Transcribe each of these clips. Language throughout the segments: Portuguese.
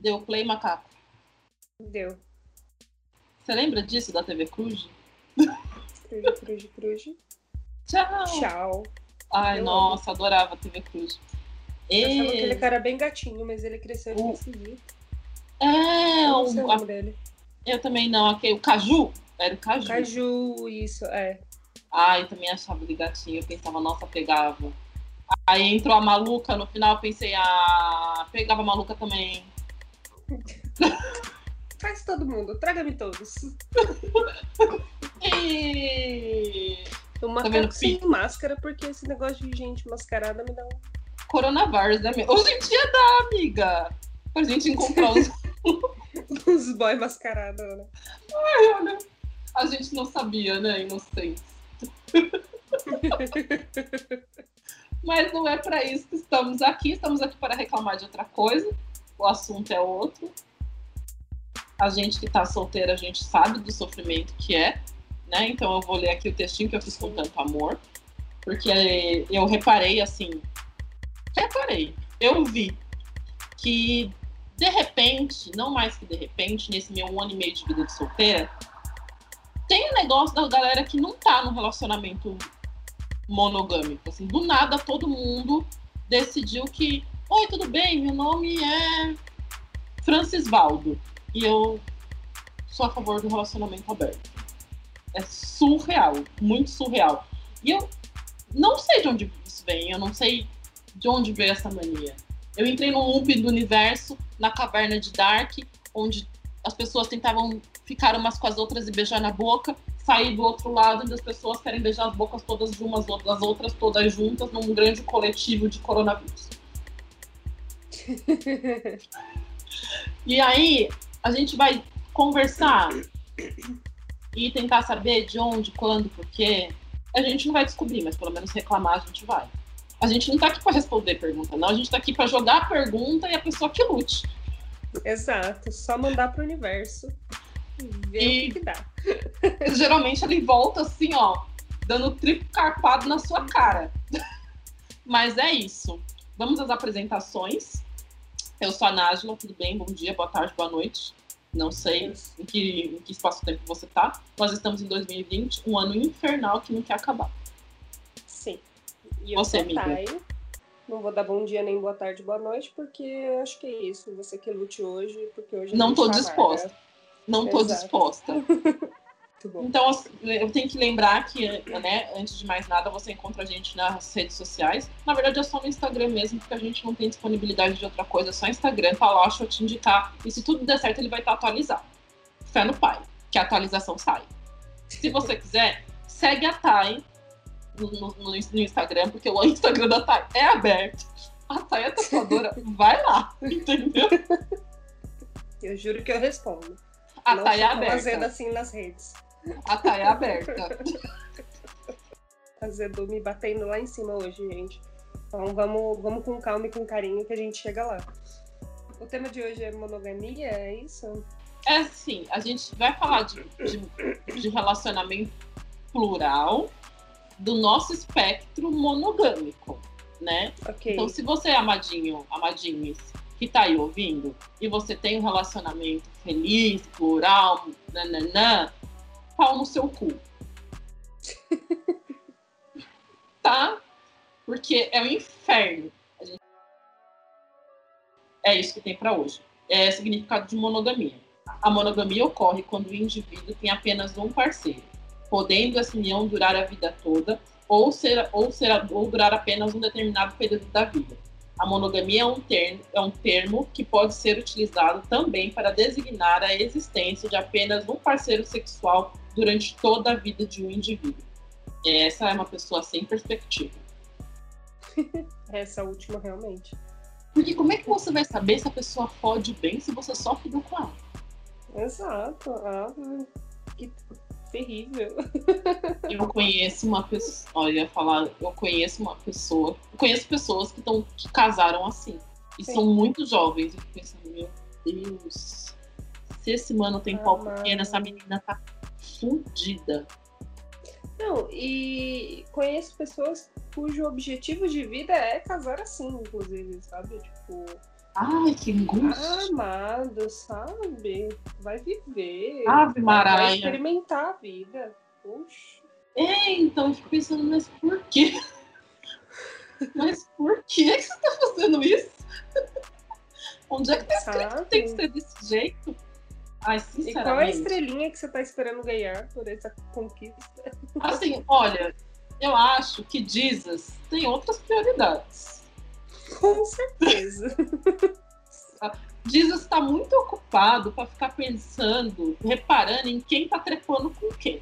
Deu play, macaco? Deu. Você lembra disso da TV Cruz? Cruz, cruz, cruz. Tchau! Tchau. Ai, Eu nossa, adorava a TV Cruz. Eu achava E... aquele cara bem gatinho, mas ele cresceu e O-. É, Eu o a- dele. eu também não, aquele, o Caju. Era o Caju. Caju, isso, é. Ai, eu também achava ele gatinho. Eu pensava, nossa, pegava. Aí entrou a maluca, no final eu pensei, ah, pegava a maluca também. Faz todo mundo, traga-me todos. E... O macaco vendo, sem máscara, porque esse negócio de gente mascarada me dá um. Coronavírus, né? Hoje em dia dá, amiga. Pra gente encontrar os. Uns boy mascarado, né? Olha, a gente não sabia, né? Inocente. Mas não é para isso que estamos aqui. Estamos aqui para reclamar de outra coisa. O assunto é outro. A gente que tá solteira, a gente sabe do sofrimento que é, né? Então eu vou ler aqui o textinho que eu fiz com tanto amor. Porque eu reparei assim. Reparei. Eu vi que de repente, não mais que de repente, nesse meu um ano e meio de vida de solteira, tem um negócio da galera que não tá no relacionamento monogâmico. Assim, do nada todo mundo decidiu que, oi, tudo bem? Meu nome é Francis Valdo e eu sou a favor do relacionamento aberto. É surreal, muito surreal. E eu não sei de onde isso vem, eu não sei de onde veio essa mania. Eu entrei num loop do universo, na caverna de Dark, onde as pessoas tentavam ficar umas com as outras e beijar na boca, sair do outro lado e as pessoas querem beijar as bocas todas de umas das outras, todas juntas, num grande coletivo de coronavírus. E aí, a gente vai conversar e tentar saber de onde, quando, por quê. A gente não vai descobrir, mas pelo menos reclamar a gente vai. A gente não tá aqui para responder pergunta, não. A gente tá aqui para jogar a pergunta e a pessoa que lute. Exato, só mandar pro universo. Ver E- o que, que dá. Geralmente ele volta assim, ó, dando triplo carpado na sua cara. Mas é isso. Vamos às apresentações. Eu sou a Nájila, tudo bem? Bom dia, boa tarde, boa noite. Não sei em que, em que espaço-tempo você tá. Nós estamos em 2020, um ano infernal que não quer acabar. Sim. E eu Você, amiga. Thay. Não vou dar bom dia, nem boa tarde, boa noite, porque eu acho que é isso. Você que lute hoje, porque hoje Não tô disposta. Não tô Exato. disposta. Então, eu tenho que lembrar que, né, antes de mais nada, você encontra a gente nas redes sociais. Na verdade, é só no Instagram mesmo, porque a gente não tem disponibilidade de outra coisa, é só Instagram, tá deixa eu te indicar. E se tudo der certo, ele vai estar atualizado. Fé no pai, que a atualização sai. Se você quiser, segue a Thay no, no- no Instagram, porque o Instagram da Thay é aberto. A Thay é tatuadora, vai lá, entendeu? Eu juro que eu respondo. A Thay é aberta. assim nas redes. A Thay é aberta. Azedo me batendo lá em cima hoje, gente. Então vamos, vamos com calma e com carinho que a gente chega lá. O tema de hoje é monogamia, é isso? É assim, a gente vai falar de, de, de relacionamento plural do nosso espectro monogâmico, né? Ok. Então, se você é amadinho, amadinhos, que tá aí ouvindo, e você tem um relacionamento feliz, plural, nananã, pau no seu cu. tá? Porque é o inferno. A gente- É isso que tem para hoje. É significado de monogamia. A monogamia ocorre quando o indivíduo tem apenas um parceiro, podendo essa união durar a vida toda ou, ser, ou, ser, ou durar apenas um determinado período da vida. A monogamia é um, termo, é um termo que pode ser utilizado também para designar a existência de apenas um parceiro sexual durante toda a vida de um indivíduo. Essa é uma pessoa sem perspectiva. Essa última realmente. Porque como é que você vai saber se a pessoa fode bem se você só ficou com ela? Exato. Ah, que terrível. Eu conheço uma pessoa, olha, falar, eu conheço uma pessoa, eu conheço pessoas que, tão, que casaram assim. E Sim. são muito jovens. Eu fico pensando, meu Deus, se esse mano tem pau Ah, pequeno, essa menina tá fudida. Não, e conheço pessoas cujo objetivo de vida é casar assim, inclusive, sabe? Tipo, Ai, que angústia. Amado, sabe? Vai viver. Ave Maria. Vai experimentar a vida. Puxa. É, então eu fico pensando, mas por quê? Mas por que você tá fazendo isso? Onde é que tá escrito que tem que ser desse jeito? Ai, E qual é a estrelinha que você tá esperando ganhar por essa conquista? Assim, olha, eu acho que Jesus tem outras prioridades. Com certeza. Jesus está muito ocupado para ficar pensando, reparando em quem tá trepando com quem.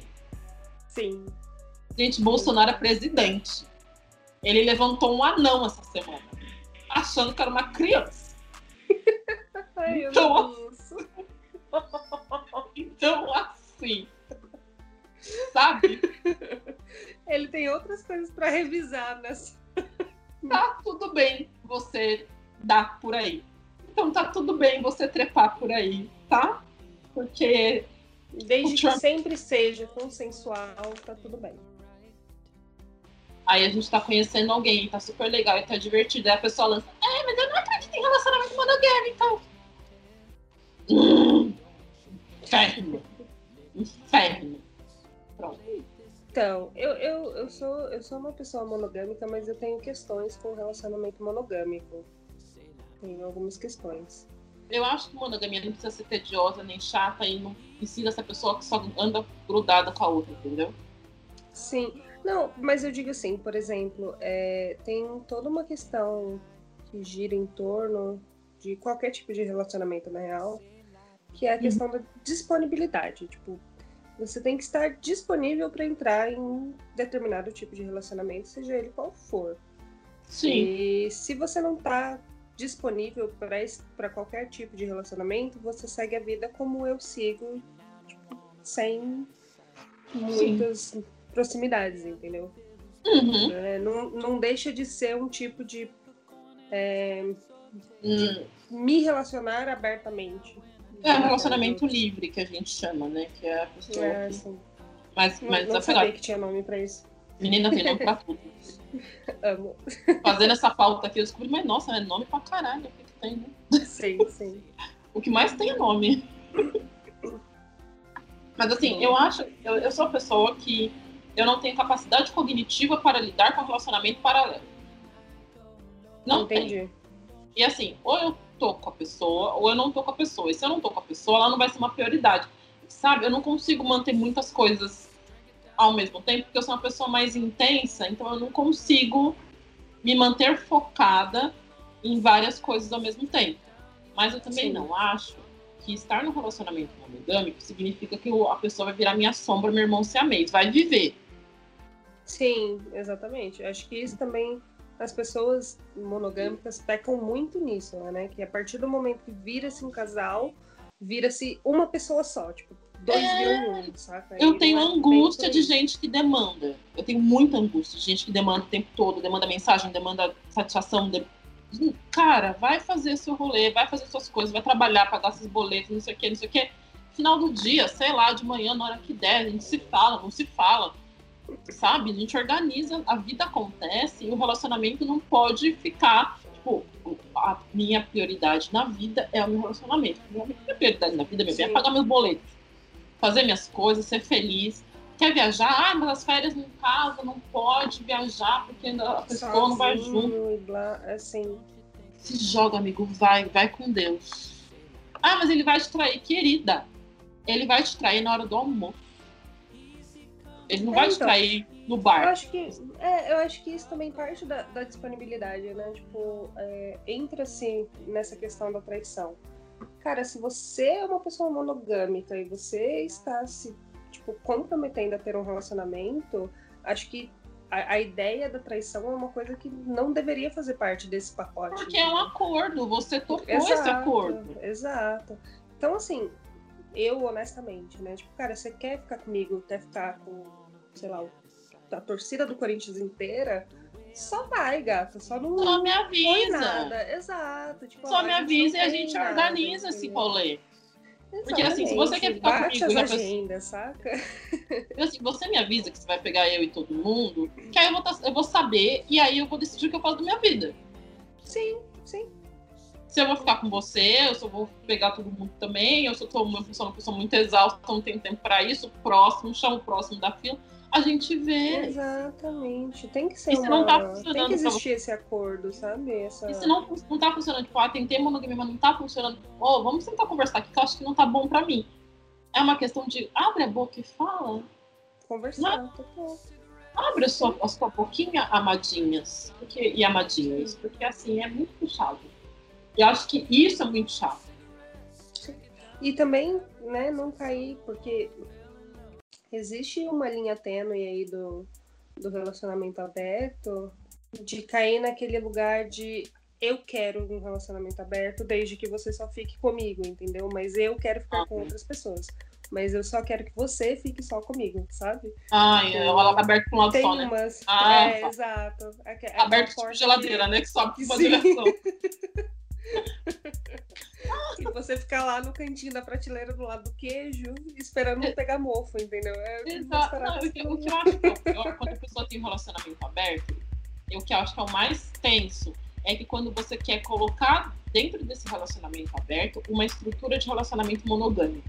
Sim. Gente, Bolsonaro é presidente. Ele levantou um anão essa semana, achando que era uma criança. Ai, Então. Então, assim, sabe? Ele tem outras coisas pra revisar nessa. Tá tudo bem você dar por aí. Então tá tudo bem você trepar por aí, tá? Porque Desde O que Trump- sempre seja consensual, tá tudo bem. aí a gente tá conhecendo alguém, tá super legal e tá divertido. Aí a pessoa lança, é, mas eu não acredito em relacionamento monogâmico, então. Inferno. Inferno. Pronto. Então, eu, eu, eu, sou, eu sou uma pessoa monogâmica, mas eu tenho questões com relacionamento monogâmico. Tenho algumas questões. Eu acho que monogamia não precisa ser tediosa nem chata e não precisa ser pessoa que só anda grudada com a outra, entendeu? Sim, não, mas eu digo assim, por exemplo, é, tem toda uma questão que gira em torno de qualquer tipo de relacionamento, na real, que é a questão da disponibilidade. Tipo, você tem que estar disponível para entrar em determinado tipo de relacionamento, seja ele qual for. Sim. E se você não tá disponível para qualquer tipo de relacionamento, você segue a vida como eu sigo, tipo, sem muitas proximidades, entendeu? Uhum. É, não, não deixa de ser um tipo de é, Hum, me relacionar abertamente. É um relacionamento livre que a gente chama, né? Que é a pessoa. É, que- assim, Mas, não, mas não sabia que tinha nome pra isso. menina tem nome pra tudo. Amo. Fazendo essa pauta aqui, eu descobri, mas nossa, é nome pra caralho. O que, que tem, né? Sim, sim. O que mais tem é nome. Mas assim, eu acho, eu, eu sou uma pessoa que eu não tenho capacidade cognitiva para lidar com relacionamento paralelo. Não tenho. Entendi. E assim, ou eu tô com a pessoa, ou eu não tô com a pessoa. E se eu não tô com a pessoa, ela não vai ser uma prioridade. Sabe? Eu não consigo manter muitas coisas ao mesmo tempo, porque eu sou uma pessoa mais intensa, então eu não consigo me manter focada em várias coisas ao mesmo tempo. Mas eu também Sim. não acho que estar no relacionamento monogâmico significa que a pessoa vai virar minha sombra, meu irmão siamês. Vai viver. Sim, exatamente. Acho que isso também as pessoas monogâmicas pecam muito nisso, né? Que a partir do momento que vira-se um casal, vira-se uma pessoa só, tipo, dois É. viram um, saca? Eu E tenho angústia de gente que demanda. Eu tenho muita angústia de gente que demanda o tempo todo, demanda mensagem, demanda satisfação. de- Cara, vai fazer seu rolê, vai fazer suas coisas, vai trabalhar, pagar seus boletos, não sei o que, não sei o que. Final do dia, sei lá, de manhã, na hora que der, a gente se fala, não se fala. Sabe? A gente organiza, a vida acontece e o relacionamento não pode ficar. Tipo, a minha prioridade na vida é o meu relacionamento. A minha prioridade na vida, meu bem, é pagar meus boletos fazer minhas coisas, ser feliz. Quer viajar? Ah, mas as férias em casa não pode viajar porque a pessoa não vai junto. Sozinho blá, assim. Se joga, amigo, vai, vai com Deus. Ah, mas ele vai te trair, querida. Ele vai te trair na hora do almoço. Ele não É, vai então. trair no Eu bar. acho que, é, eu acho que isso também parte da, da disponibilidade, né? Tipo, é, entra-se nessa questão da traição. Cara, se você é uma pessoa monogâmica e você está se, tipo, comprometendo a ter um relacionamento, acho que a, a ideia da traição é uma coisa que não deveria fazer parte desse pacote. Porque é um entendeu? acordo, você topou esse acordo. Exato. Então, assim, eu honestamente, né? Tipo, cara, você quer ficar comigo, quer ficar com, sei lá, a torcida do Corinthians inteira, só vai, gata. Só não Só me avisa. nada. Exato. Tipo, Só ó, me avisa e a gente nada, organiza esse entendeu? rolê. Porque, assim, se você quer Exatamente. ficar Bate comigo as pessoa- agendas, saca? Eu, assim, você me avisa que você vai pegar eu e todo mundo, que aí eu vou, tá- eu vou saber e aí eu vou decidir o que eu faço da minha vida. Sim, sim. se eu vou ficar com você, eu vou pegar todo mundo também, eu sou uma pessoa, uma pessoa muito exausta, não tenho tempo para isso, próximo, chama o próximo da fila, a gente vê. Exatamente. Tem que ser se uma... não tá Tem que existir esse acordo, sabe? Essa... Se não, não tá funcionando, tipo, ah, tentei monogamia, mas não tá funcionando, ô, vamos tentar conversar aqui, que eu acho que não tá bom pra mim. É uma questão de abre a boca e fala. Conversar, tá bom. Abre a sua, a sua boquinha, amadinhas. Porque, e amadinhos. Porque assim, é muito puxado. E acho que isso é muito chato. E também, né, não cair, porque existe uma linha tênue aí do, do relacionamento aberto, de cair naquele lugar de eu quero um relacionamento aberto desde que você só fique comigo, entendeu? Mas eu quero ficar com Uhum. outras pessoas. Mas eu só quero que você fique só comigo, sabe? Ai, é o aberto pra um lado Tem só, né? umas. Ah, é, tá. exato. Aque- aquela Aberto tipo geladeira, que- né? Que sobe pra uma direção. E você ficar lá no cantinho da prateleira do lado do queijo, esperando não pegar mofo, entendeu? É Exato. Não, o, que, o que eu acho que eu- eu- quando a pessoa tem um relacionamento aberto, o que eu acho que é o mais tenso é que quando você quer colocar dentro desse relacionamento aberto uma estrutura de relacionamento monogâmico.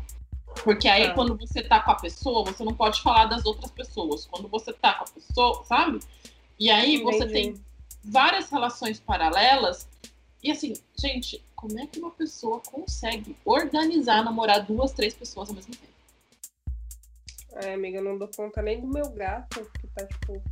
Porque aí, Tá. quando você tá com a pessoa, você não pode falar das outras pessoas. Quando você tá com a pessoa, sabe? E aí você tem Entendi. várias relações paralelas. E assim, gente, como é que uma pessoa consegue organizar, namorar duas, três pessoas ao mesmo tempo? Ai, amiga, eu não dou conta nem do meu gato, que tá, tipo,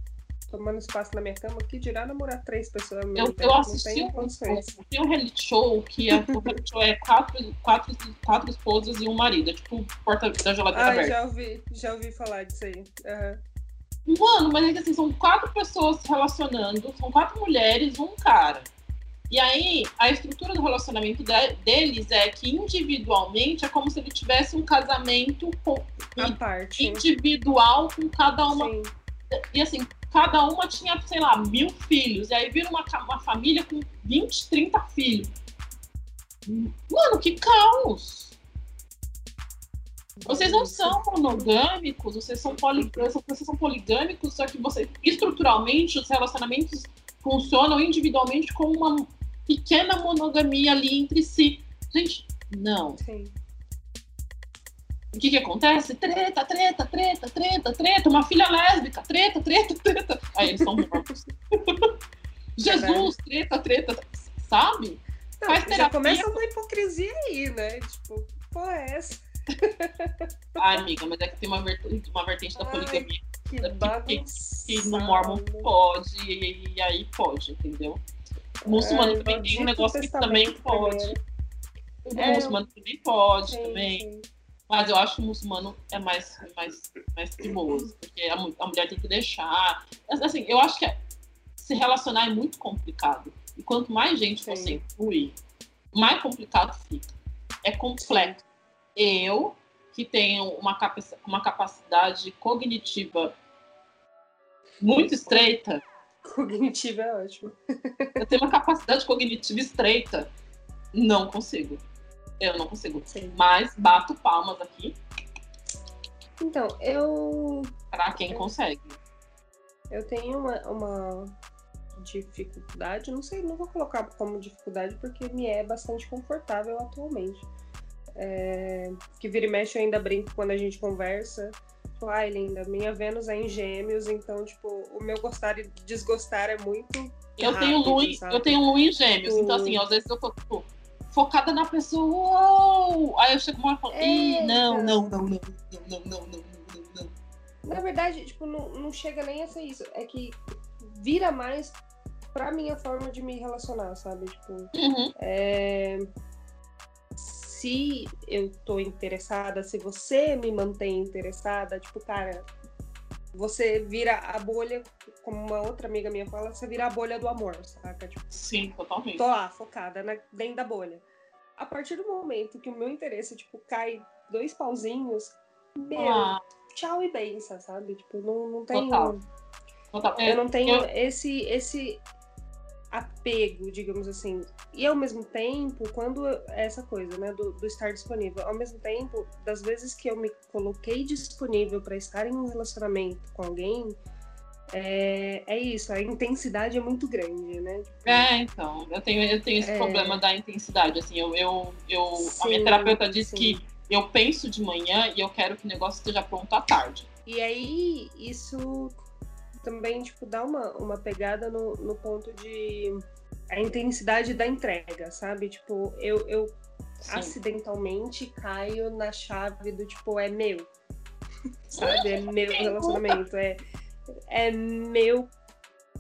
tomando espaço na minha cama, que dirá namorar três pessoas ao mesmo Eu, tempo. eu assisti um, um reality show que é, o reality show é quatro, quatro, quatro esposas e um marido. É tipo porta da geladeira Ah, aberta. já ouvi, já ouvi falar disso aí. Aham. Mano, mas é que assim, são quatro pessoas se relacionando, são quatro mulheres, um cara. E aí, a estrutura do relacionamento de- deles é que individualmente é como se ele tivesse um casamento com- parte. individual com cada uma Sim. E assim, cada uma tinha, sei lá, mil filhos. E aí vira uma, uma família com 20, 30 filhos. Mano, que caos! Vocês não são monogâmicos, vocês são, poli, vocês são poligâmicos, só que você, estruturalmente, os relacionamentos funcionam individualmente como uma pequena monogamia ali entre si. Gente, não. Sim. O que que acontece? Treta, treta, treta, treta, treta, uma filha lésbica, treta, treta, treta. Aí eles são mortos. Jesus, treta, treta, sabe? Não, Faz já terapia. começa uma hipocrisia aí, né? Tipo, pô, é essa? Ai, amiga, mas é que tem uma vertente, uma vertente da Ai, poligamia Que que- bagunça. que no Mormon pode, e, e aí pode, entendeu? O muçulmano também tem um negócio que também pode. O É, muçulmano também pode, Sim, também. sim. Mas eu acho que o muçulmano é mais, mais, mais trimoso, porque a, a mulher tem que deixar. Assim, eu acho que é- se relacionar é muito complicado. E quanto mais gente Sim. você inclui, mais complicado fica. É complexo. Eu, que tenho uma, capa- uma capacidade cognitiva muito estreita, Cognitivo é ótimo. eu tenho uma capacidade cognitiva estreita, não consigo. Eu não consigo. Sim. Mas bato palmas aqui Então, eu, pra quem consegue. eu tenho uma, uma dificuldade, não sei, não vou colocar como dificuldade porque me é bastante confortável atualmente. É, que vira e mexe eu ainda brinco quando a gente conversa. Tipo, ai, linda, minha Vênus é em gêmeos, então, tipo, o meu gostar e desgostar é muito. Eu tenho rápido, em- sabe? eu tenho lua em gêmeos, então assim, às vezes eu tô tipo, focada na pessoa, uou! aí eu chego uma hora e falo, Ih, não, não, não, não, não, não, não, não, não, não. Na verdade, tipo, não, não chega nem a ser isso. É que vira mais pra minha forma de me relacionar, sabe? Tipo, Uhum. é, se eu tô interessada, se você me mantém interessada, tipo, cara, você vira a bolha, como uma outra amiga minha fala, você vira a bolha do amor, saca? Tipo, Sim, totalmente. tô lá, focada na, dentro da bolha. A partir do momento que o meu interesse, tipo, cai dois pauzinhos, meu, Ah, tchau e benção, sabe? Tipo, não, não tenho. Total. total. É, Eu não tenho eu- esse, esse apego, digamos assim. E ao mesmo tempo, quando é essa coisa, né, do, do estar disponível, ao mesmo tempo, das vezes que eu me coloquei disponível para estar em um relacionamento com alguém, é, é isso, a intensidade é muito grande, né? É, então, eu tenho, eu tenho esse é... problema da intensidade, assim, eu, eu, eu sim, a minha terapeuta disse sim. que eu penso de manhã e eu quero que o negócio esteja pronto à tarde. E aí, isso também, tipo, dá uma, uma pegada no, no ponto de a intensidade da entrega, sabe? Tipo, eu, eu acidentalmente caio na chave do tipo, é meu. sabe? É meu relacionamento. É, é meu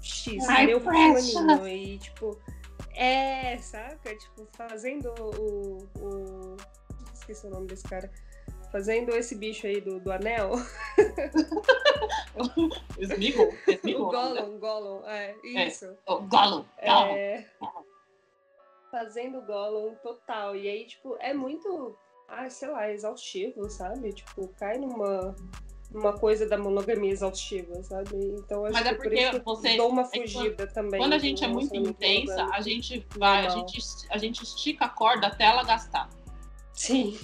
X, My meu fulaninho. E, tipo, é, saca? Tipo, fazendo o, o. Esqueci o nome desse cara. Fazendo esse bicho aí do, do anel. Smeagol? O Gollum, Gollum, é, é isso. É, o Gollum, Gollum. É, fazendo o Gollum total. E aí, tipo, é muito, ah, sei lá, exaustivo, sabe? Tipo, cai numa uma coisa da monogamia exaustiva, sabe? Então acho Mas é que por você dou uma fugida é quando, também. Quando a gente é muito intensa, a gente vai, a gente, a gente estica a corda até ela gastar. Sim.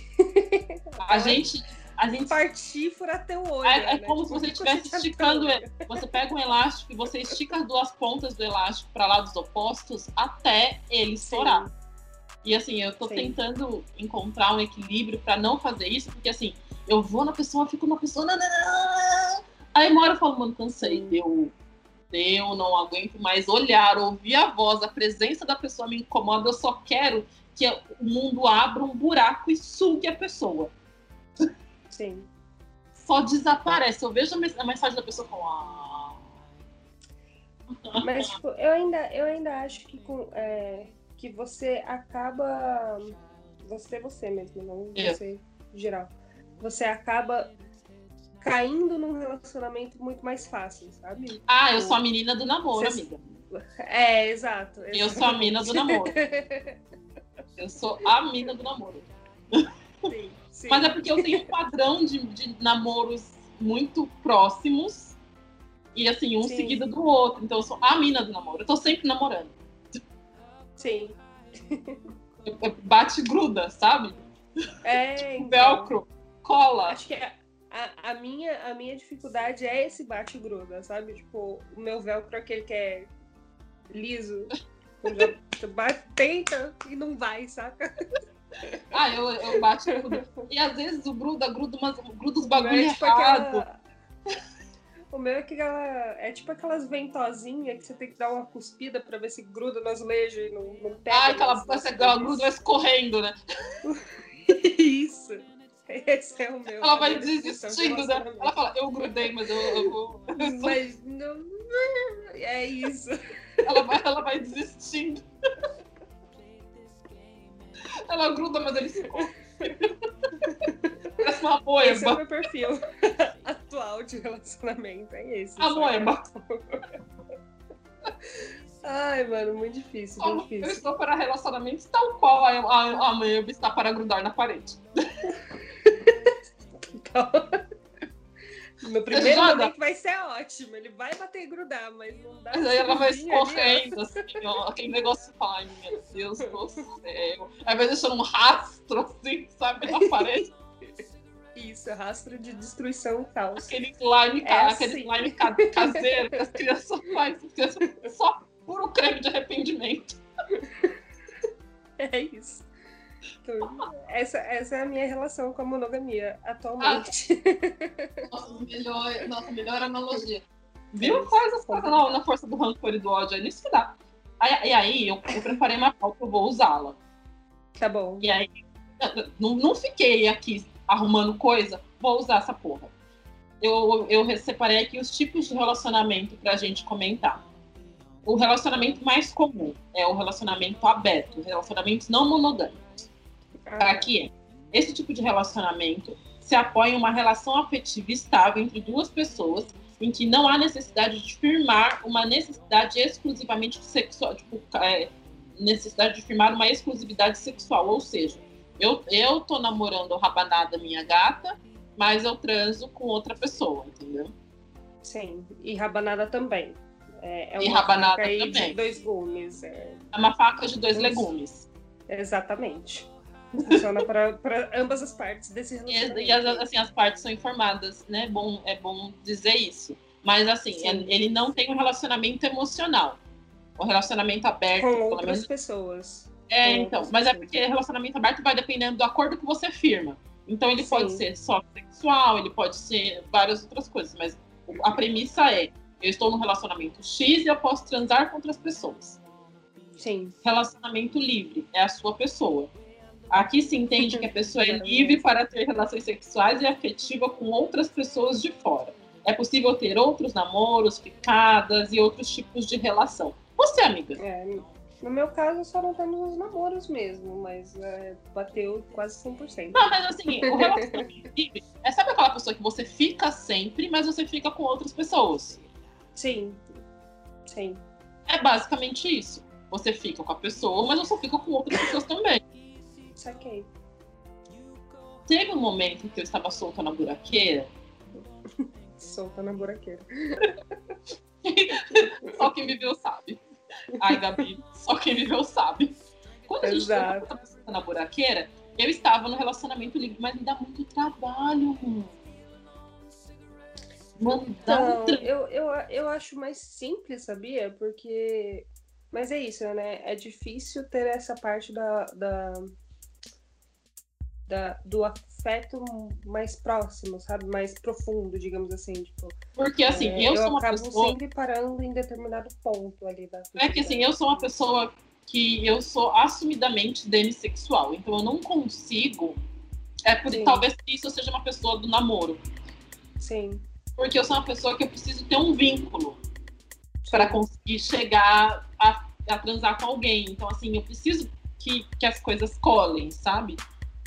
A gente a gente partir furar teu olho. É, é né? como tipo, se você estivesse esticando. Você pega um elástico e você estica as duas pontas do elástico para lados opostos até ele estourar. E assim, eu tô Sim. tentando encontrar um equilíbrio para não fazer isso, porque assim, eu vou na pessoa, fico na pessoa. Nanana, aí uma hora eu falo, mano, cansei, deu. Deu, não aguento mais olhar, ouvir a voz, a presença da pessoa me incomoda, eu só quero que o mundo abra um buraco e sugue a pessoa. Sim. Só desaparece. Eu vejo a mensagem da pessoa com. Ah. Mas, tipo, eu ainda, eu ainda acho que, com, é, que você acaba. Você é você mesmo, não você geral. Você acaba caindo num relacionamento muito mais fácil, sabe? Ah, eu sou a menina do namoro, amiga. É, exato. Exatamente. Eu sou a mina do namoro. eu sou a mina do namoro. Sim. Sim. Mas é porque eu tenho um padrão de, de namoros muito próximos e assim, um Sim. seguido do outro. Então eu sou a mina do namoro. Eu tô sempre namorando. Sim. Bate gruda, sabe? É. tipo, então, velcro, cola. Acho que a, a, minha, a minha dificuldade é esse bate-gruda, sabe? Tipo, o meu velcro aquele que é liso. Bate, tenta e não vai, saca? Ah, eu, eu bato tudo. E às vezes o gruda, gruda, umas, gruda os bagulho é tipo errado. Aquela... O meu é que ela é tipo aquelas ventosinhas que você tem que dar uma cuspida pra ver se gruda no azulejo e não, não pega. Ah, aquela, aquela gruda vai escorrendo, né? Isso. Esse é o meu. Ela vai desistindo, né? Ela fala, eu grudei, mas eu, eu vou. Mas não. É isso. Ela vai, ela vai desistindo. Ela gruda, mas ele ficou. Parece uma moeba. Esse é o meu perfil atual de relacionamento. É esse. A moeba. Ai, mano, muito difícil, muito difícil. Eu estou para relacionamentos tal qual a, a, a moeba está para grudar na parede. Então... No primeiro momento vai ser ótimo, ele vai bater e grudar, mas não dá. Mas aí ela vai escorrendo, assim, ó, aquele negócio fala, ai meu Deus do céu. Aí vai deixando um rastro, assim, sabe, na parede. Isso, rastro de destruição e caos. Aquele slime, é aquele assim. slime caseiro que as crianças fazem, só puro creme de arrependimento. É isso. Essa, essa é a minha relação com a monogamia atualmente. Ah, nossa, melhor, nossa, melhor analogia. Viu? Faz as coisas na, na força do rancor e do ódio, é nisso que dá. Aí, e aí, eu, eu preparei uma pauta, eu vou usá-la. Tá bom. E aí, não, não fiquei aqui arrumando coisa, vou usar essa porra. Eu, eu separei aqui os tipos de relacionamento pra gente comentar. O relacionamento mais comum é o relacionamento aberto, relacionamentos não monogâmicos para que é. Esse tipo de relacionamento se apoia em uma relação afetiva estável entre duas pessoas em que não há necessidade de firmar uma necessidade exclusivamente sexual, tipo, é, necessidade de firmar uma exclusividade sexual, ou seja, eu, eu tô namorando a rabanada minha gata, mas eu transo com outra pessoa, entendeu? Sim, e rabanada também. É, é uma e rabanada faca também. de dois gumes. É... é uma faca de dois legumes. Exatamente. Funciona para ambas as partes desse relacionamento. E, e as, assim, as partes são informadas, né? Bom, é bom dizer isso. Mas assim, Sim. ele não tem um relacionamento emocional. Um relacionamento aberto. Com outras menos... pessoas. É, Com então. Mas é pessoas. é porque relacionamento aberto vai dependendo do acordo que você firma. Então ele Sim. pode ser só sexual, ele pode ser várias outras coisas. Mas a premissa é: eu estou num relacionamento X e eu posso transar com outras pessoas. Sim. Relacionamento livre é a sua pessoa. Aqui se entende que a pessoa é livre para ter relações sexuais e afetivas com outras pessoas de fora. É possível ter outros namoros, ficadas e outros tipos de relação. Você, amiga? É, no meu caso, só não temos os namoros mesmo, mas é, bateu quase 100%. Não, mas assim, o relacionamento livre é sabe aquela pessoa que você fica sempre, mas você fica com outras pessoas? Sim. Sim. É basicamente isso. Você fica com a pessoa, mas você fica com outras pessoas também. Saquei. Teve um momento em que eu estava solta na buraqueira. solta na buraqueira. só quem viveu sabe. Ai, Gabi, só quem viveu sabe. Quando a gente estava solta na buraqueira, eu estava no relacionamento livre, mas me dá muito trabalho, mano. Mano, então, um eu, eu, eu acho mais simples, sabia? Porque. Mas é isso, né? É difícil ter essa parte da, da da, do afeto mais próximo, sabe? Mais profundo, digamos assim. Tipo, Porque assim, é, eu, eu sou uma acabo pessoa. sempre parando em determinado ponto ali da. É que assim, eu sou uma pessoa que eu sou assumidamente demissexual, então eu não consigo. É por Sim. talvez isso eu seja uma pessoa do namoro. Sim. Porque eu sou uma pessoa que eu preciso ter um vínculo para conseguir chegar a, a transar com alguém. Então, assim, eu preciso que, que as coisas colhem, sabe?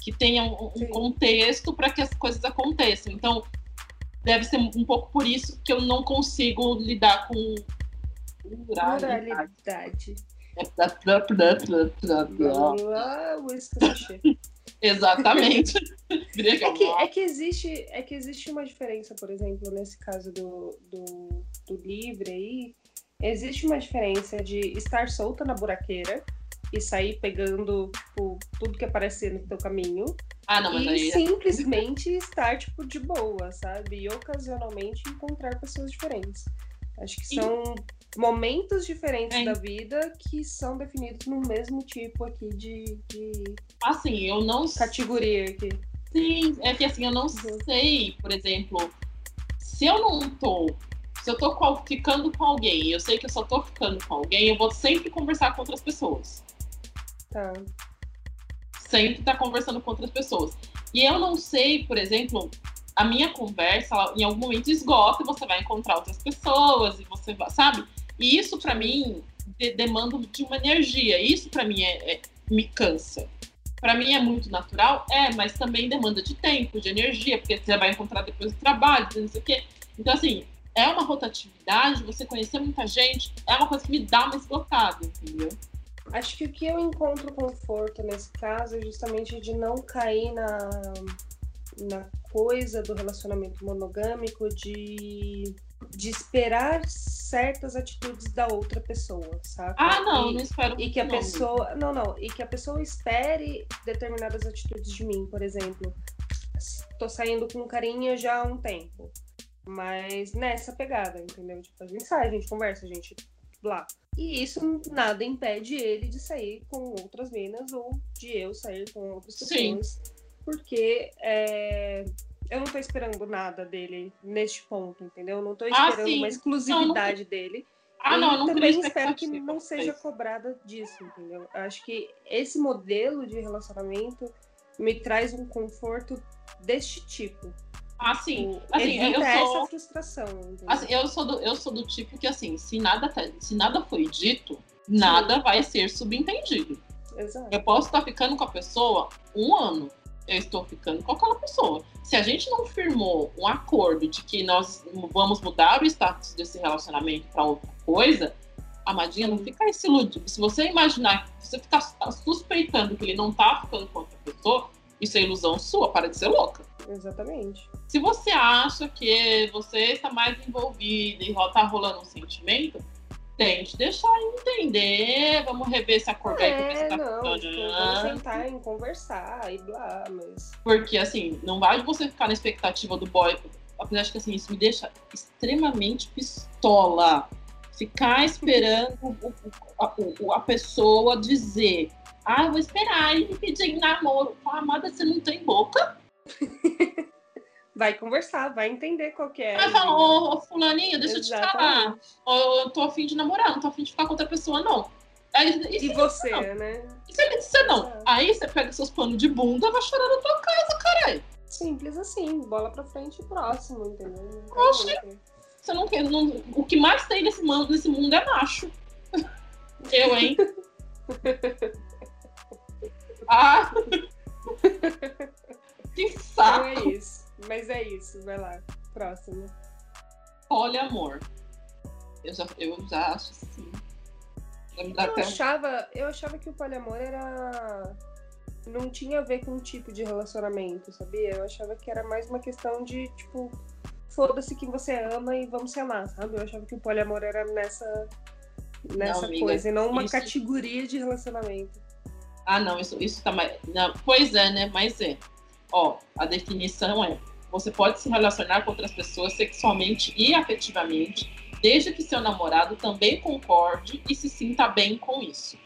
Que tenha um, um contexto para que as coisas aconteçam. Então, deve ser um pouco por isso que eu não consigo lidar com moralidade. Exatamente. é, que, é, que existe, é que existe uma diferença, por exemplo, nesse caso do, do, do livre aí, existe uma diferença de estar solta na buraqueira e sair pegando tipo, tudo que aparecer no teu caminho. Ah, não, mas e aí... É simplesmente estar tipo de boa, sabe? E ocasionalmente encontrar pessoas diferentes. Acho que são e... momentos diferentes é. da vida que são definidos no mesmo tipo aqui de, de... assim, eu não categoria aqui. Sim, é que assim, eu não uhum. sei, por exemplo, se eu não tô se eu tô ficando com alguém, eu sei que eu só tô ficando com alguém, eu vou sempre conversar com outras pessoas. Tá. Sempre tá conversando com outras pessoas. E eu não sei, por exemplo, a minha conversa, ela, em algum momento esgota e você vai encontrar outras pessoas e você vai, sabe? E isso para mim de, demanda de uma energia. Isso para mim é, é, me cansa. Para mim é muito natural, é, mas também demanda de tempo, de energia, porque você vai encontrar depois do trabalho, não sei o quê. Então, assim, é uma rotatividade, você conhecer muita gente, é uma coisa que me dá uma esgotada, entendeu? Acho que o que eu encontro conforto nesse caso é justamente de não cair na, na coisa do relacionamento monogâmico de, de esperar certas atitudes da outra pessoa, sabe? Ah, não, e, não espero. E que a não. pessoa. Não, não. E que a pessoa espere determinadas atitudes de mim, por exemplo. Tô saindo com carinha já há um tempo. Mas nessa pegada, entendeu? Tipo, a gente sai, a gente conversa, a gente lá. E isso nada impede ele de sair com outras meninas ou de eu sair com outras pessoas. Sim. Porque é, eu não tô esperando nada dele neste ponto, entendeu? Eu não tô ah, esperando ah, uma exclusividade não, não... dele. Ah, não, não também espero que não seja cobrada disso, entendeu? Acho que esse modelo de relacionamento me traz um conforto deste tipo. Sim. Tipo, assim, eu sou... essa frustração. Assim, eu sou do eu sou do tipo que assim, se nada tá, se nada foi dito, nada sim. vai ser subentendido. Exato. Eu posso estar ficando com a pessoa um ano, eu estou ficando com aquela pessoa. Se a gente não firmou um acordo de que nós vamos mudar o status desse relacionamento para outra coisa, a Madinha não fica se iludindo. Se você imaginar, se você ficar suspeitando que ele não tá ficando com outra pessoa, isso é ilusão sua, para de ser louca. Exatamente. Se você acha que você está mais envolvida e está rolando um sentimento, tente deixar entender, vamos rever esse acordo é, aí que você tá não, tipo, vamos sentar em conversar e blá, mas... Porque, assim, não vai você ficar na expectativa do boy... apesar de que assim, isso me deixa extremamente pistola. Ficar esperando o, a, a, pessoa dizer, ah, eu vou esperar ele me pedir namoro. Fala, amada, você não tem boca? Vai conversar, vai entender qual que é. Vai falar, ô, ô fulaninho, deixa Exatamente. eu te falar. Eu tô afim de namorar, não tô afim de ficar com outra pessoa, não. Aí, e, e você, não? né? E se ele disser não? Aí você pega seus panos de bunda e vai chorar na tua casa, caralho. Simples assim, bola pra frente e próximo, entendeu? Oxi, você não quer. Não, o que mais tem nesse mundo, nesse mundo é macho. Eu, hein? ah! que saco! Então é isso. Mas é isso, vai lá. Próximo. Poliamor. Eu já, eu já acho assim. Eu achava, eu achava que o poliamor era. Não tinha a ver com um tipo de relacionamento, sabia? Eu achava que era mais uma questão de, tipo, foda-se quem você ama e vamos se amar, sabe? Eu achava que o poliamor era nessa, nessa não, amiga, coisa, e não uma isso... categoria de relacionamento. Ah, não, isso, isso tá mais. Não, pois é, né? Mas é. Ó, a definição é você pode se relacionar com outras pessoas sexualmente e afetivamente, desde que seu namorado também concorde e se sinta bem com isso.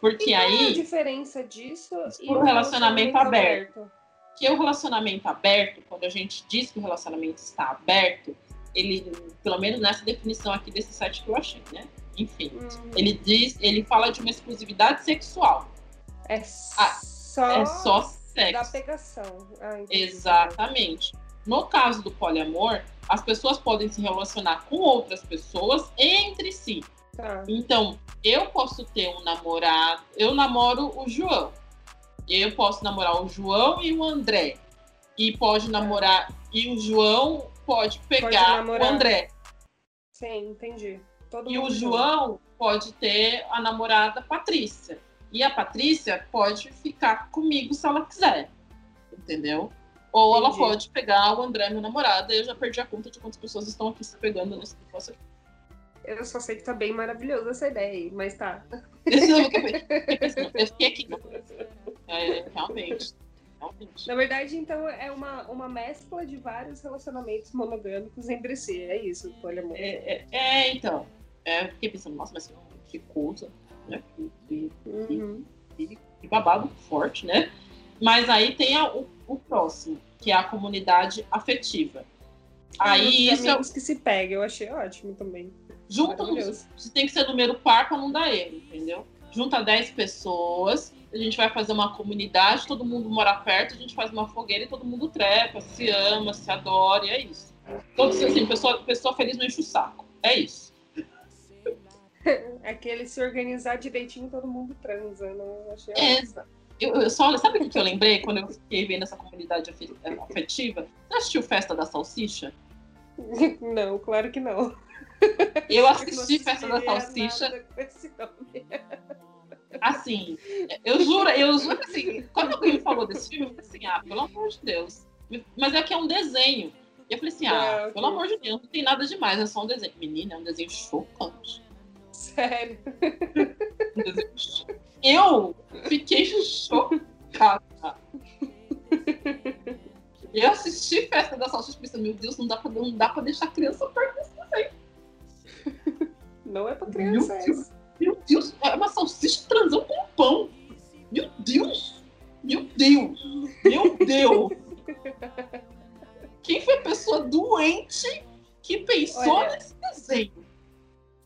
Porque e aí. Qual é a diferença disso e o relacionamento, relacionamento aberto? aberto? Que o relacionamento aberto, quando a gente diz que o relacionamento está aberto, ele, pelo menos nessa definição aqui desse site que eu achei, né? Enfim, uhum. ele diz, ele fala de uma exclusividade sexual. É ah, só, é só sexo. Da pegação. Ah, Exatamente. No caso do poliamor, as pessoas podem se relacionar com outras pessoas entre si. Tá. Então, eu posso ter um namorado, eu namoro o João. Eu posso namorar o João e o André. E pode tá. namorar, e o João pode pegar pode o André. Sim, entendi. Todo e o João pode ter a namorada Patrícia. E a Patrícia pode ficar comigo se ela quiser. Entendeu? Ou Entendi. ela pode pegar o André, meu namorado, e eu já perdi a conta de quantas pessoas estão aqui se pegando nesse negócio aqui. Eu só sei que tá bem maravilhoso essa ideia aí, mas tá. Eu fiquei aqui. É, realmente. Realmente. Na verdade, então, é uma, uma mescla de vários relacionamentos monogâmicos entre si. É isso, poliamor. É, é, é, então. É, fiquei pensando, nossa, mas que coisa né? E, uhum. e, e, babado forte, né? Mas aí tem a, o, o, próximo, que é a comunidade afetiva. Aí isso é que se pega, eu achei ótimo também. Junta, você tem que ser número par para não dar erro, entendeu? Junta 10 pessoas, a gente vai fazer uma comunidade, todo mundo mora perto, a gente faz uma fogueira e todo mundo trepa, se ama, se adora, e é isso. Todos assim, pessoa, pessoa feliz não enche o saco. É isso. Aquele se organizar direitinho, todo mundo transa, né? Achei é, eu, eu, só, sabe o que eu lembrei quando eu fiquei vendo essa comunidade afetiva? Você assistiu Festa da Salsicha? Não, claro que não. Eu assisti eu Festa da Salsicha. Assim, eu juro, eu juro assim, quando alguém me falou desse filme, eu falei assim, ah, pelo amor de Deus. Mas é que é um desenho. E eu falei assim, ah, é, okay. pelo amor de Deus, não tem nada demais, é só um desenho. Menina, é um desenho chocante. Sério. Eu fiquei chocada. Eu assisti Festa da Salsicha pensando, meu Deus, não dá pra, não dá pra deixar a criança perto desse desenho. Não é pra criança meu Deus, meu Deus, é uma salsicha transando com pão. Meu Deus! Meu Deus! Meu Deus! Quem foi a pessoa doente que pensou Olha, nesse desenho?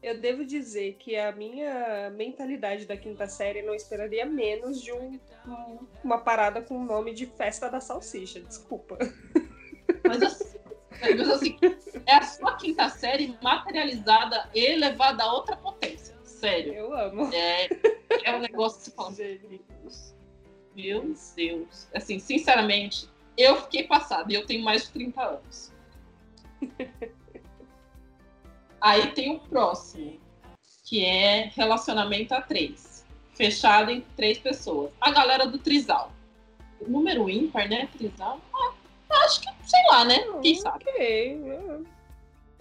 Eu devo dizer que a minha mentalidade da quinta série não esperaria menos de um, uma parada com o nome de Festa da Salsicha. Desculpa. Mas assim, mas assim, é a sua quinta série materializada e levada a outra potência. Sério. Eu amo. É, é um negócio que você fala, meu Deus. Assim, sinceramente, eu fiquei passada e eu tenho mais de 30 anos. Aí tem o próximo, que é relacionamento a três. Fechado em três pessoas. A galera do Trisal. Número ímpar, né? Trisal. Ah, acho que, sei lá, né? Quem sabe?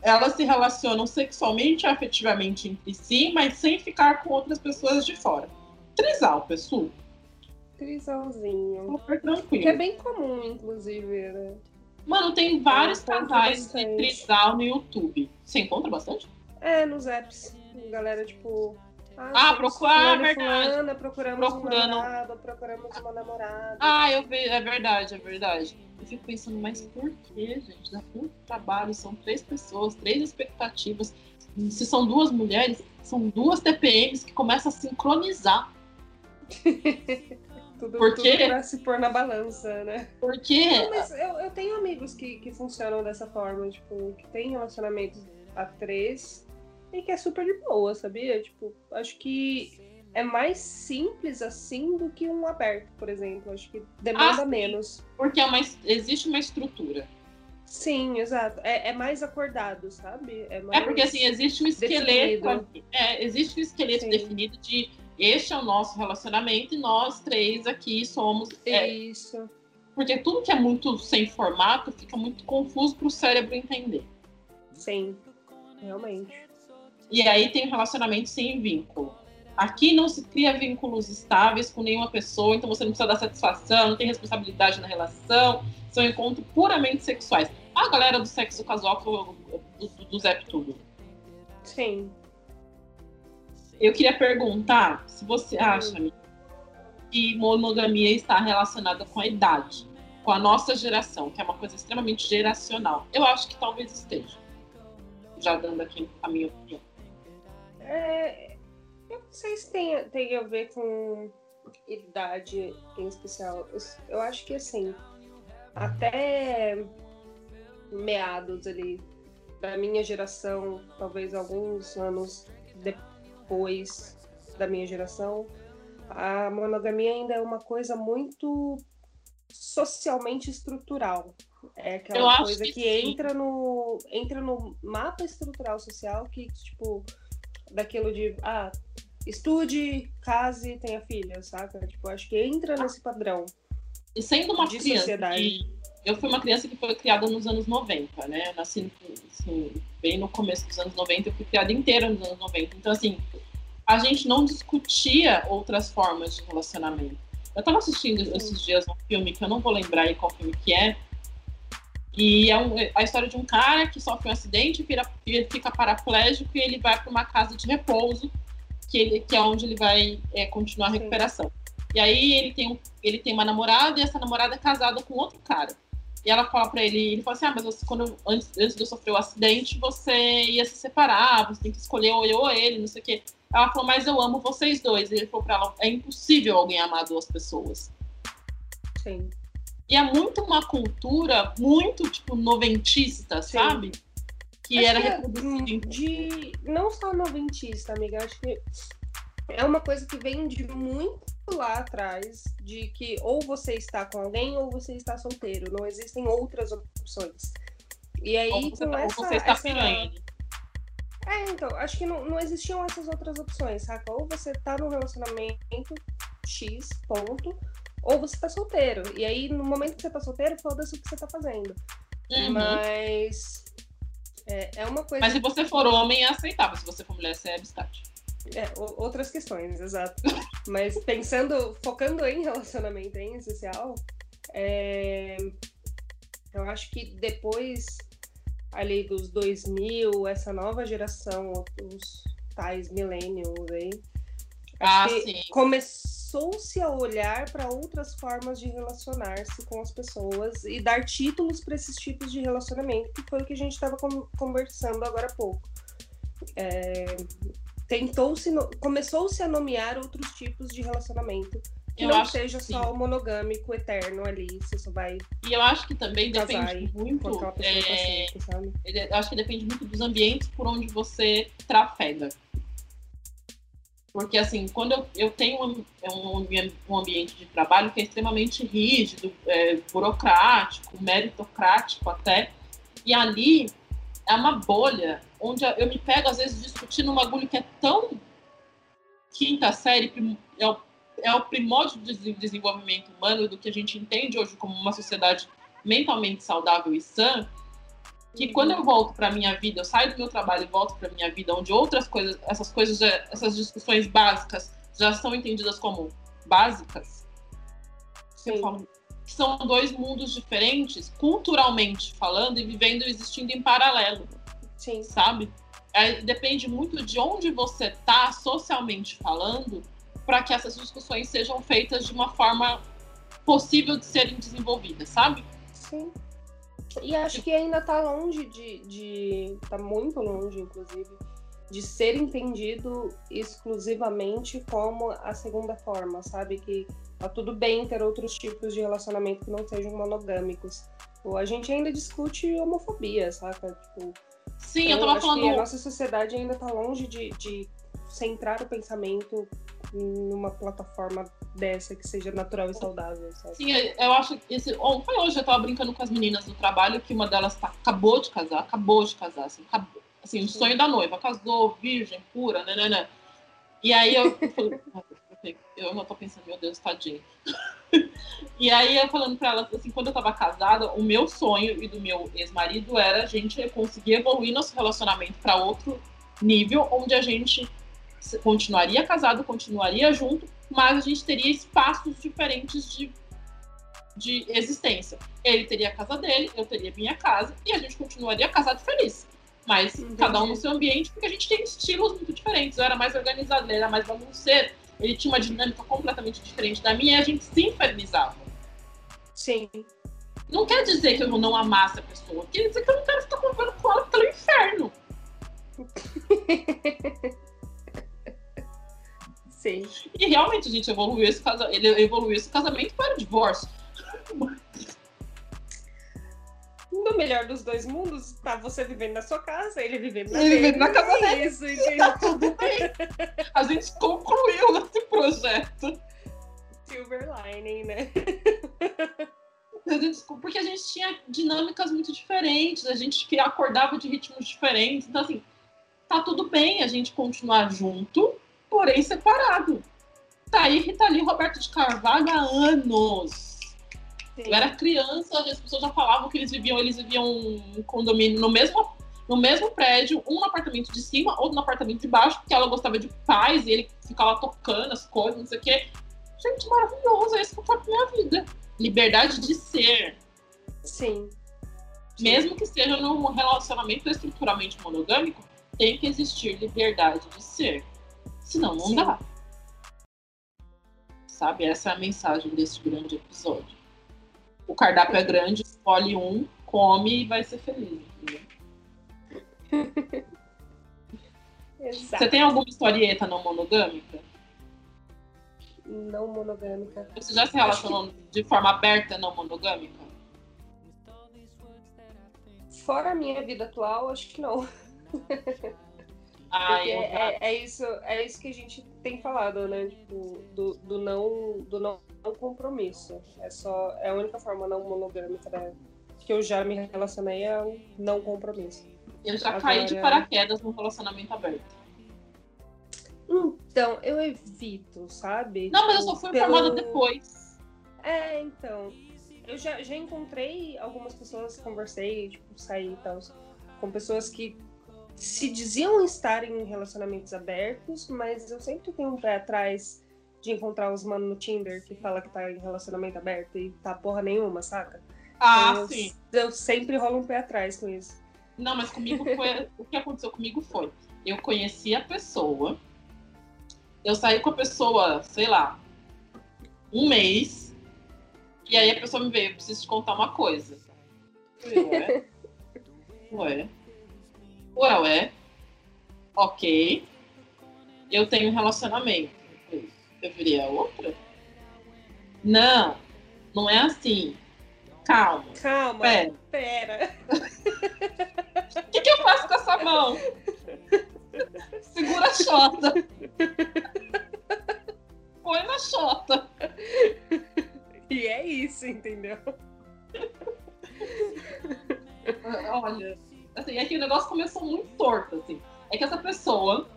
Elas se relacionam sexualmente e afetivamente entre si, mas sem ficar com outras pessoas de fora. Trisal, pessoal. Trisalzinho. Super tranquilo. Que é bem comum, inclusive, né? Mano, tem vários casais de trisal no YouTube. Você encontra bastante? É, nos apps. Galera, tipo. Ah, ah procurar, é verdade. Fulana, procuramos procurando. um namorado, procuramos uma namorada. Ah, eu vi, é verdade, é verdade. Eu fico pensando, mas por que, gente? Dá muito trabalho, são três pessoas, três expectativas. Se são duas mulheres, são duas TPMs que começam a sincronizar. tudo, Porque... tudo pra se pôr na balança, né? Porque. Não, mas eu, eu tenho amigos que, que funcionam dessa forma, tipo, que tem relacionamentos a três e que é super de boa, sabia? Tipo, acho que é mais simples assim do que um aberto, por exemplo. Acho que demanda ah, menos. Porque é uma, existe uma estrutura. Sim, exato. É, é mais acordado, sabe? É, mais é, porque assim, existe um esqueleto. É, existe um esqueleto Sim. definido de este é o nosso relacionamento e nós três aqui somos. É, Isso. Porque tudo que é muito sem formato fica muito confuso para o cérebro entender. Sim, realmente. E aí tem um relacionamento sem vínculo. Aqui não se cria vínculos estáveis com nenhuma pessoa, então você não precisa dar satisfação, não tem responsabilidade na relação, são encontros puramente sexuais. A galera do sexo casual do, do, do Zep Tudo. Sim. Eu queria perguntar se você acha que monogamia está relacionada com a idade, com a nossa geração, que é uma coisa extremamente geracional. Eu acho que talvez esteja. Já dando aqui a minha opinião. É, eu não sei se tem, tem a ver com idade em especial. Eu, eu acho que assim, até meados ali da minha geração, talvez alguns anos depois depois da minha geração, a monogamia ainda é uma coisa muito socialmente estrutural. É aquela coisa que, que entra no entra no mapa estrutural social que tipo daquilo de ah, estude, case, tenha filha, saca? Tipo, acho que entra nesse padrão. E sendo uma de criança sociedade. Eu fui uma criança que foi criada nos anos 90, né? Eu nasci assim, bem no começo dos anos 90, eu fui criada inteira nos anos 90. Então, assim, a gente não discutia outras formas de relacionamento. Eu estava assistindo Sim. esses dias um filme que eu não vou lembrar aí qual filme que é. E é um, a história de um cara que sofre um acidente, vira, fica paraplégico e ele vai para uma casa de repouso, que, ele, que é onde ele vai é, continuar a recuperação. Sim. E aí ele tem, ele tem uma namorada e essa namorada é casada com outro cara. E ela fala para ele, ele fala assim, ah, mas você, quando, antes, antes de eu sofrer o acidente, você ia se separar, você tem que escolher ou eu ou ele, não sei o quê. Ela falou, mas eu amo vocês dois. E ele falou pra ela, é impossível alguém amar duas pessoas. Sim. E é muito uma cultura muito, tipo, noventista, Sim. sabe? Que acho era que é de Não só noventista, amiga. Acho que é uma coisa que vem de muito lá atrás, de que ou você está com alguém ou você está solteiro. Não existem outras opções. E aí, ou você, com tá, essa, você está essa... É, então, acho que não, não existiam essas outras opções, saca? Ou você tá num relacionamento X, ponto, ou você tá solteiro. E aí, no momento que você tá solteiro, foda-se o que você tá fazendo. Uhum. Mas. É, é uma coisa. Mas se você for homem, é aceitável. Se você for mulher, você é biscate. É, outras questões, exato. Mas pensando, focando em relacionamento em especial, é, eu acho que depois ali dos 2000, essa nova geração, os tais millennials aí, ah, começou-se a olhar para outras formas de relacionar-se com as pessoas e dar títulos para esses tipos de relacionamento, que foi o que a gente estava conversando agora há pouco. É, tentou-se, começou-se a nomear outros tipos de relacionamento que eu não seja que só o monogâmico eterno ali, você só vai. E eu acho que também depende muito. É... Paciente, eu acho que depende muito dos ambientes por onde você trafega. Porque, assim, quando eu, eu tenho um, é um, um ambiente de trabalho que é extremamente rígido, é, burocrático, meritocrático até, e ali é uma bolha onde eu me pego, às vezes, discutindo um bagulho que é tão quinta série, é o é o primórdio do desenvolvimento humano, do que a gente entende hoje como uma sociedade mentalmente saudável e sã, que quando eu volto para minha vida, eu saio do meu trabalho e volto para minha vida, onde outras coisas, essas coisas, essas discussões básicas já são entendidas como básicas, falo, são dois mundos diferentes, culturalmente falando, e vivendo e existindo em paralelo. Sim. Sabe? É, depende muito de onde você tá socialmente falando para que essas discussões sejam feitas de uma forma possível de serem desenvolvidas, sabe? Sim. E acho que ainda tá longe de, de. tá muito longe, inclusive, de ser entendido exclusivamente como a segunda forma, sabe? Que tá tudo bem ter outros tipos de relacionamento que não sejam monogâmicos. Ou a gente ainda discute homofobia, saca? Tipo, Sim, eu, eu tava falando. a nossa sociedade ainda tá longe de, de centrar o pensamento numa plataforma dessa que seja natural e saudável, sabe? Sim, eu acho que esse. Oh, foi hoje, eu tava brincando com as meninas do trabalho que uma delas tá, acabou de casar, acabou de casar, assim, acabou, assim, o sonho da noiva, casou, virgem, pura, né, né, né. E aí eu falei, eu não tô pensando, meu Deus, tadinho. e aí eu falando pra ela, assim, quando eu tava casada, o meu sonho e do meu ex-marido era a gente conseguir evoluir nosso relacionamento para outro nível, onde a gente continuaria casado, continuaria junto, mas a gente teria espaços diferentes de, de existência. Ele teria a casa dele, eu teria minha casa, e a gente continuaria casado feliz. Mas Entendi. cada um no seu ambiente, porque a gente tem estilos muito diferentes. Eu era mais organizado, ele era mais bagunceiro, ele tinha uma dinâmica completamente diferente da minha e a gente se infernizava. Sim. Não quer dizer que eu não amasse a pessoa, quer dizer que eu não quero ficar convivendo com ela pelo inferno. Sim. E realmente a gente evoluiu esse casamento, ele evoluiu esse casamento para o divórcio. No melhor dos dois mundos, tá você vivendo na sua casa, ele vivendo na ele vivendo na casa dele. Isso, tá tudo bem. A gente concluiu esse projeto. Silver lining, né? Porque a gente tinha dinâmicas muito diferentes, a gente acordava de ritmos diferentes. Então, assim, tá tudo bem a gente continuar junto, porém separado. Tá aí Rita Lee e Roberto de Carvalho há anos. Sim. Eu era criança, as pessoas já falavam que eles viviam, eles viviam um condomínio no mesmo, no mesmo prédio, um no apartamento de cima, outro no apartamento de baixo, porque ela gostava de paz e ele ficava tocando as coisas, não sei o quê. Gente, maravilhoso, é isso que eu faço na minha vida. Liberdade de ser. Sim. Mesmo que seja num relacionamento estruturalmente monogâmico, tem que existir liberdade de ser. Senão não Sim. dá. Sabe? Essa é a mensagem desse grande episódio. O cardápio é grande, escolhe um, come e vai ser feliz. Você tem alguma historieta não monogâmica? Não monogâmica. Você já se relacionou de forma aberta não monogâmica? Fora a minha vida atual, acho que não. Ah, é, é, isso, é isso que a gente tem falado, né? Tipo, do, do, não, do não compromisso. É só é a única forma não monogâmica né? que eu já me relacionei é o não compromisso. Eu já Agora... caí de paraquedas no relacionamento aberto. Então, eu evito, sabe? Não, mas eu só fui Pelo... informada depois. É, então. Eu já, já encontrei algumas pessoas, conversei, tipo, saí e tal, com pessoas que se diziam estar em relacionamentos abertos, mas eu sempre tenho um pé atrás de encontrar os manos no Tinder que fala que tá em relacionamento aberto e tá porra nenhuma, saca? Ah, então, sim. Eu sempre rolo um pé atrás com isso. Não, mas comigo foi. o que aconteceu comigo foi. Eu conheci a pessoa. Eu saí com a pessoa, sei lá, um mês. E aí a pessoa me veio, eu preciso te contar uma coisa. Ué? Ué? Ué, ué. Ok. Eu tenho um relacionamento. Eu viria outra? Não, não é assim. Calma. Calma. Pera. Pera. O que, que eu faço com essa mão? Segura a chota. Põe na chota. E é isso, entendeu? Olha, assim, é que o negócio começou muito torto, assim. É que essa pessoa,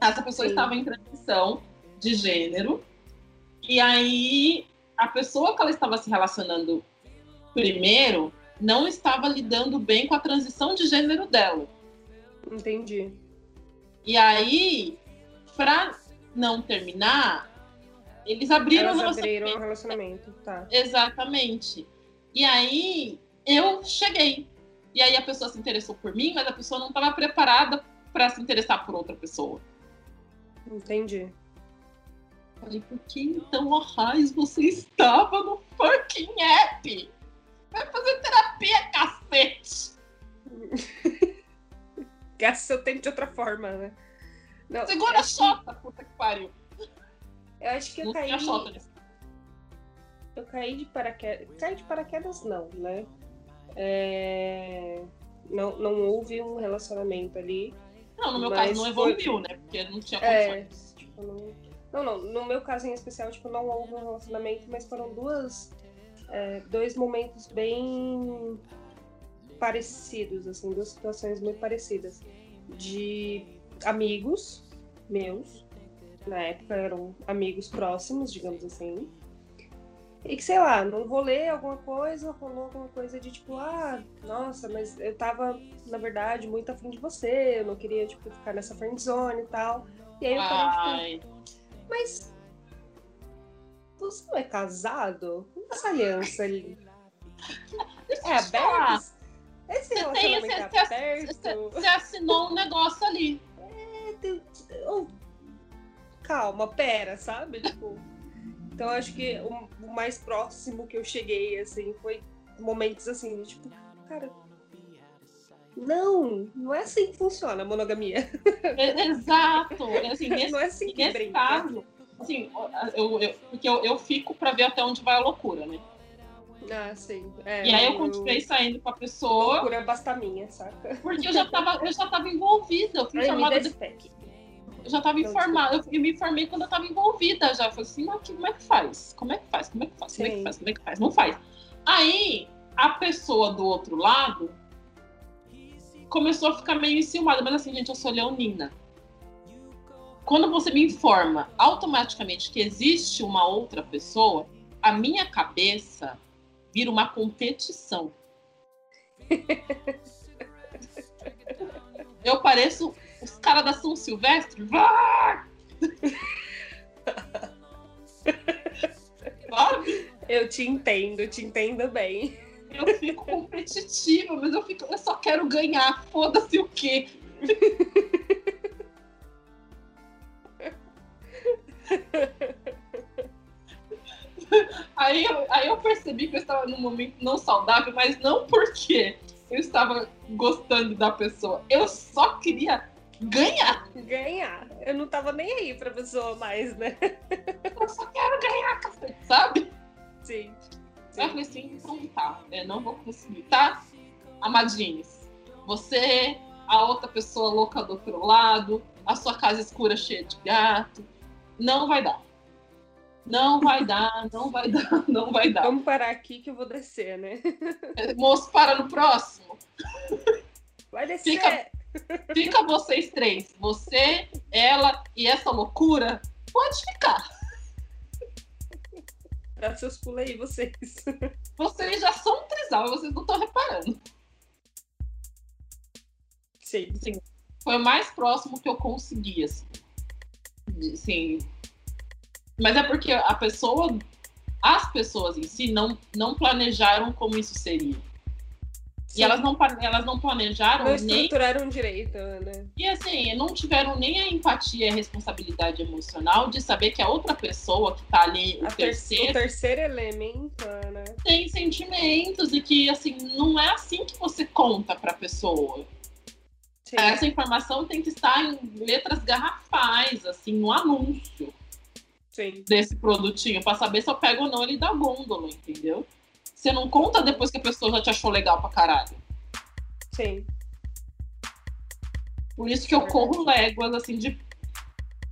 essa pessoa Sim. estava em transição de gênero, e aí a pessoa que ela estava se relacionando primeiro não estava lidando bem com a transição de gênero dela. Entendi. E aí, para não terminar, Eles abriram Elas um abriram relacionamento. um relacionamento, tá. Exatamente. E aí eu cheguei. E aí a pessoa se interessou por mim, mas a pessoa não estava preparada para se interessar por outra pessoa. Entendi. Falei, por que então, Raiz, você estava no fucking app? Vai fazer terapia, cacete! Gasta seu tempo de outra forma, né? Não, Segura a acho que- chota, puta que pariu. Eu acho que eu Não caí. chota. Eu caí de paraquedas. Caí de paraquedas não, né? É, Não, não houve um relacionamento ali. Não, no meu caso não foi- evoluiu, né? Porque não tinha É, tipo, não... não, não. No meu caso em especial, tipo, não houve um relacionamento, mas foram duas. é, dois momentos bem parecidos, assim, duas situações muito parecidas. De amigos meus, na época eram amigos próximos, digamos assim. E que, sei lá, num rolê, alguma coisa, rolou alguma coisa de tipo, ah, nossa, mas eu tava, na verdade, muito afim de você, eu não queria, tipo, ficar nessa friendzone e tal. E aí eu falei, tipo, mas você não é casado? Essa aliança ali é aberta? Esse Você tem- relacionamento é aberto? você assinou um negócio ali. Oh, calma, pera, sabe? Tipo, então eu acho que o, o mais próximo que eu cheguei, assim, foi momentos assim, de tipo, cara. Não, não é assim que funciona a monogamia. É- Exato. Assim, nesse, não é assim que nesse brinca. caso, assim, eu, eu- porque eu, eu fico pra ver até onde vai a loucura, né? Ah, sim. É, E aí eu continuei saindo com a pessoa, Loucura basta minha, saca? porque eu já tava, eu já tava envolvida. Eu fui Ai, dá de-. Eu já estava Não, informada, eu, eu me informei quando eu estava envolvida já. Eu falei assim, mas que- como é que faz? Como é que faz? Como é que faz? Como é que faz? Como é que faz? Não faz. Aí, a pessoa do outro lado começou a ficar meio enciumada, mas assim, gente, eu sou leonina. Quando você me informa automaticamente que existe uma outra pessoa, a minha cabeça vira uma competição. Eu pareço os caras da São Silvestre. Vai! Sabe? Eu te entendo, te entendo bem. Eu fico competitiva, mas eu, fico, eu só quero ganhar. Foda-se o quê? Aí eu, aí eu percebi que eu estava num momento não saudável, mas não porque eu estava gostando da pessoa. Eu só queria ganhar. Ganhar. Eu não tava nem aí pra pessoa mais, né? Eu só quero ganhar, sabe? Sim. Aí eu falei assim, então tá, eu não vou conseguir, tá? Amadinhos, você, a outra pessoa louca do outro lado, a sua casa escura cheia de gato, não vai dar. Não vai dar, não vai dar, não vai dar. Vamos parar aqui que eu vou descer, né? Moço, para no próximo. Vai descer. Fica- Fica vocês três, você, ela e essa loucura, pode ficar. Dá seus pulos aí, vocês. Vocês já são um trisal, vocês não estão reparando. Sim. foi o mais próximo que eu consegui, assim. Assim. Mas é porque a pessoa, as pessoas em si não, não planejaram como isso seria. Sim. E elas não, elas não planejaram não nem. estruturaram direito, né? E assim, não tiveram nem a empatia e a responsabilidade emocional de saber que a outra pessoa que tá ali, o A ter- terceiro, O terceiro elemento, né? tem sentimentos e que, assim, não é assim que você conta pra pessoa. Sim. Essa informação tem que estar em letras garrafais, assim, no anúncio Sim. desse produtinho, pra saber se eu pego ou não ele da gôndola, entendeu? Você não conta depois que a pessoa já te achou legal pra caralho. Sim. Por isso que eu corro léguas, assim, de.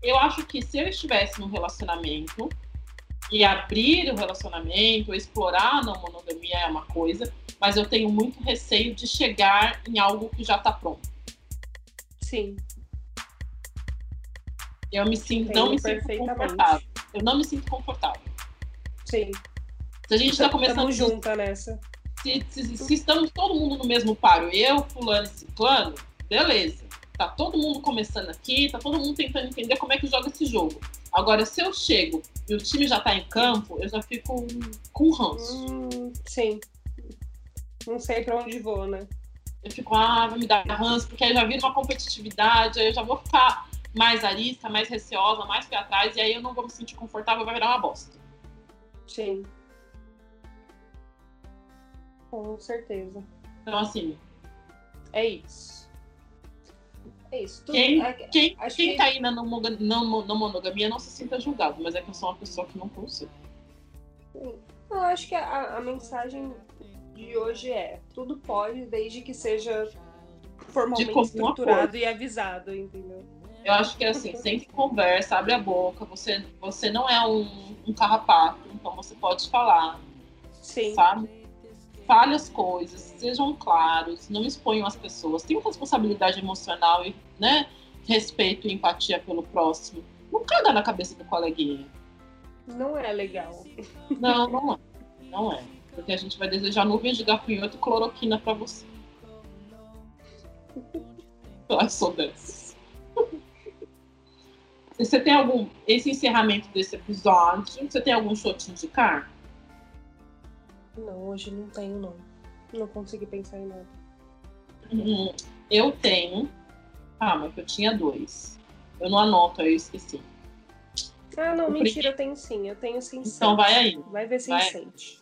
Eu acho que se eu estivesse num relacionamento e abrir o relacionamento, explorar a não monogamia é uma coisa, mas eu tenho muito receio de chegar em algo que já tá pronto. Sim. Eu me sinto, não me sinto confortável. Eu não me sinto confortável. Sim. Se a gente tá começando Tamo a junta nessa. se, se- se estamos todo mundo no mesmo paro, eu, fulano e ciclano, beleza. Tá todo mundo começando aqui, tá todo mundo tentando entender como é que joga esse jogo. Agora, se eu chego e o time já tá em campo, eu já fico com ranço. Hum, sim. Não sei pra onde vou, né? Eu fico, ah, vai me dar ranço, porque aí já vira uma competitividade, aí eu já vou ficar mais arisca, mais receosa, mais pé atrás, e aí eu não vou me sentir confortável, vai virar uma bosta. Sim. Com certeza. Então, assim. É isso. É isso. Tudo, quem, é, quem, quem que... tá aí na não, não, monogamia não se sinta julgado, mas é que eu sou uma pessoa que não consigo. Sim. Eu acho que a, a mensagem de hoje é: tudo pode, desde que seja formalmente estruturado acordo. e avisado, entendeu? Eu acho que é assim, sempre conversa, abre a boca, você, você não é um, um carrapato, então você pode falar. Sim. Sabe? Fale as coisas, sejam claros, não exponham as pessoas. Tenham responsabilidade emocional e né, respeito e empatia pelo próximo. Não caga na cabeça do coleguinha. Não é legal. Não, não é. Não é. Porque a gente vai desejar nuvens de gafanhoto e cloroquina para você. Eu sou dessas. Você tem algum. Esse encerramento desse episódio, você tem algum show te indicar? Não, hoje não tenho, não. Não consegui pensar em nada. Hum, eu tenho. Ah, mas eu tinha dois. Eu não anoto, aí eu esqueci. Ah, não, o mentira, primeiro... eu tenho sim. Eu tenho sim. Então vai aí. Vai ver Sense8.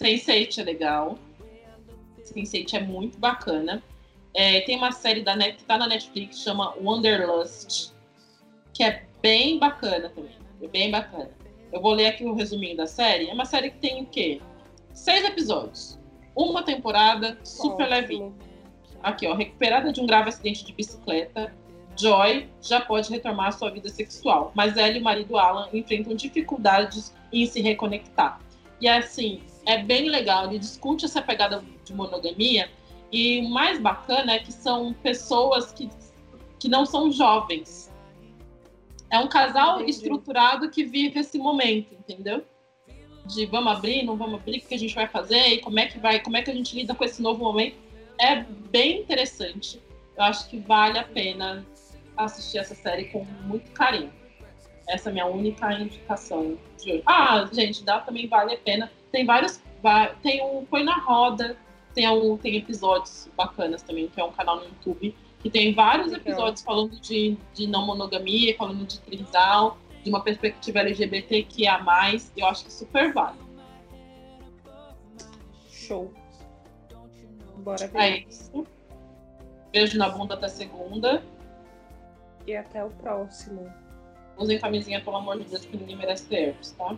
Sense8 é legal. Sense8 é muito bacana. É, tem uma série da Net, que tá na Netflix, chama Wanderlust que é bem bacana também. É bem bacana. Eu vou ler aqui o um resuminho da série. É uma série que tem o quê? Seis episódios. Uma temporada super levinha. Aqui, ó. Recuperada de um grave acidente de bicicleta, Joy já pode retomar sua vida sexual, mas ela e o marido Alan enfrentam dificuldades em se reconectar. E assim, é bem legal, ele discute essa pegada de monogamia, e o mais bacana é que são pessoas que, que não são jovens, é um casal Entendi. estruturado que vive esse momento, entendeu? De vamos abrir, não vamos abrir, o que a gente vai fazer e como é que vai, como é que a gente lida com esse novo momento. É bem interessante. Eu acho que vale a pena assistir essa série com muito carinho. Essa é a minha única indicação de hoje. Ah, gente, dá também vale a pena. Tem vários. Tem um Põe na Roda, tem, um, tem episódios bacanas também, que é um canal no YouTube que tem vários episódios falando de, de não monogamia, falando de trisal, de uma perspectiva LGBT que é mais. Eu acho que super vale. Show. Bora ver. É isso. Beijo na bunda até segunda. E até o próximo. Usem camisinha, pelo amor de Deus, que ninguém merece ter tá?